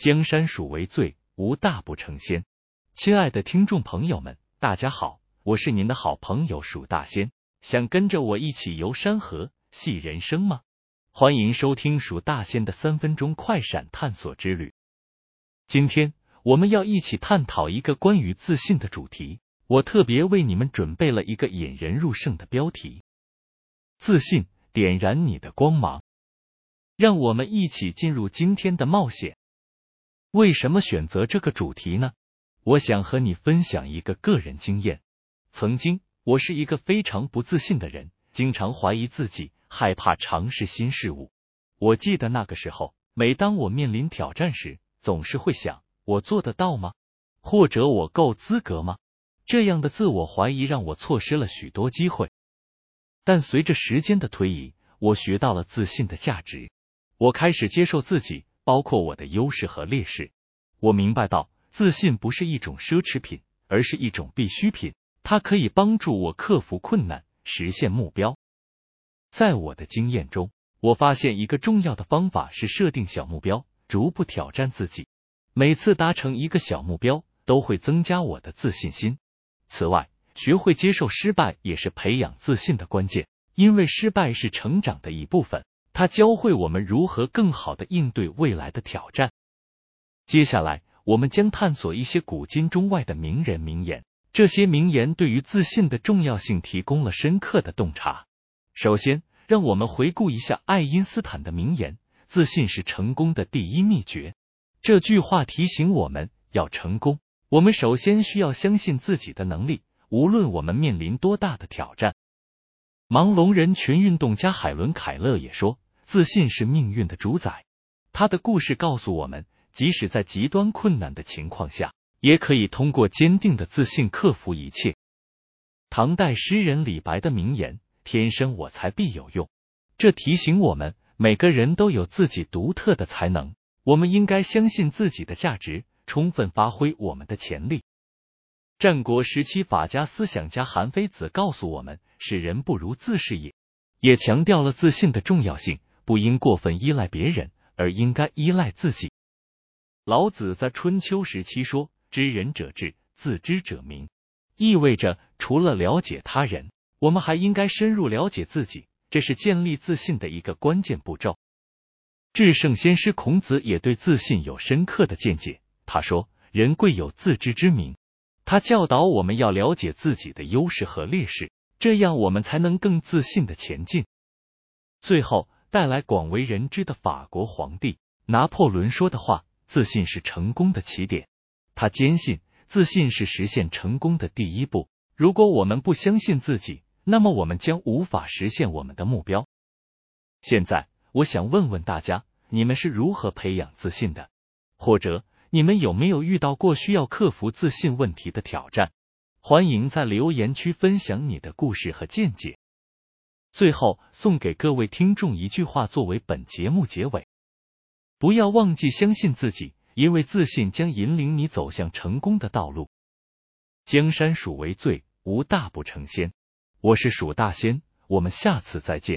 江山属为最，无大不成仙。亲爱的听众朋友们，大家好，我是您的好朋友蜀大仙。想跟着我一起游山河、戏人生吗？欢迎收听蜀大仙的三分钟快闪探索之旅。今天我们要一起探讨一个关于自信的主题。我特别为你们准备了一个引人入胜的标题：自信点燃你的光芒。让我们一起进入今天的冒险。为什么选择这个主题呢？我想和你分享一个个人经验。曾经，我是一个非常不自信的人，经常怀疑自己，害怕尝试新事物。我记得那个时候，每当我面临挑战时，总是会想：我做得到吗？或者我够资格吗？这样的自我怀疑让我错失了许多机会。但随着时间的推移，我学到了自信的价值。我开始接受自己。包括我的优势和劣势，我明白到自信不是一种奢侈品，而是一种必需品。它可以帮助我克服困难，实现目标。在我的经验中，我发现一个重要的方法是设定小目标，逐步挑战自己。每次达成一个小目标，都会增加我的自信心。此外，学会接受失败也是培养自信的关键，因为失败是成长的一部分。他教会我们如何更好的应对未来的挑战。接下来，我们将探索一些古今中外的名人名言，这些名言对于自信的重要性提供了深刻的洞察。首先，让我们回顾一下爱因斯坦的名言：“自信是成功的第一秘诀。”这句话提醒我们要成功，我们首先需要相信自己的能力，无论我们面临多大的挑战。盲聋人群运动家海伦·凯勒也说。自信是命运的主宰。他的故事告诉我们，即使在极端困难的情况下，也可以通过坚定的自信克服一切。唐代诗人李白的名言：“天生我材必有用。”这提醒我们，每个人都有自己独特的才能，我们应该相信自己的价值，充分发挥我们的潜力。战国时期法家思想家韩非子告诉我们：“使人不如自是也。”也强调了自信的重要性。不应过分依赖别人，而应该依赖自己。老子在春秋时期说：“知人者智，自知者明。”意味着除了了解他人，我们还应该深入了解自己，这是建立自信的一个关键步骤。至圣先师孔子也对自信有深刻的见解。他说：“人贵有自知之明。”他教导我们要了解自己的优势和劣势，这样我们才能更自信的前进。最后。带来广为人知的法国皇帝拿破仑说的话：“自信是成功的起点。”他坚信自信是实现成功的第一步。如果我们不相信自己，那么我们将无法实现我们的目标。现在，我想问问大家，你们是如何培养自信的？或者，你们有没有遇到过需要克服自信问题的挑战？欢迎在留言区分享你的故事和见解。最后送给各位听众一句话作为本节目结尾：不要忘记相信自己，因为自信将引领你走向成功的道路。江山属为最，无大不成仙。我是蜀大仙，我们下次再见。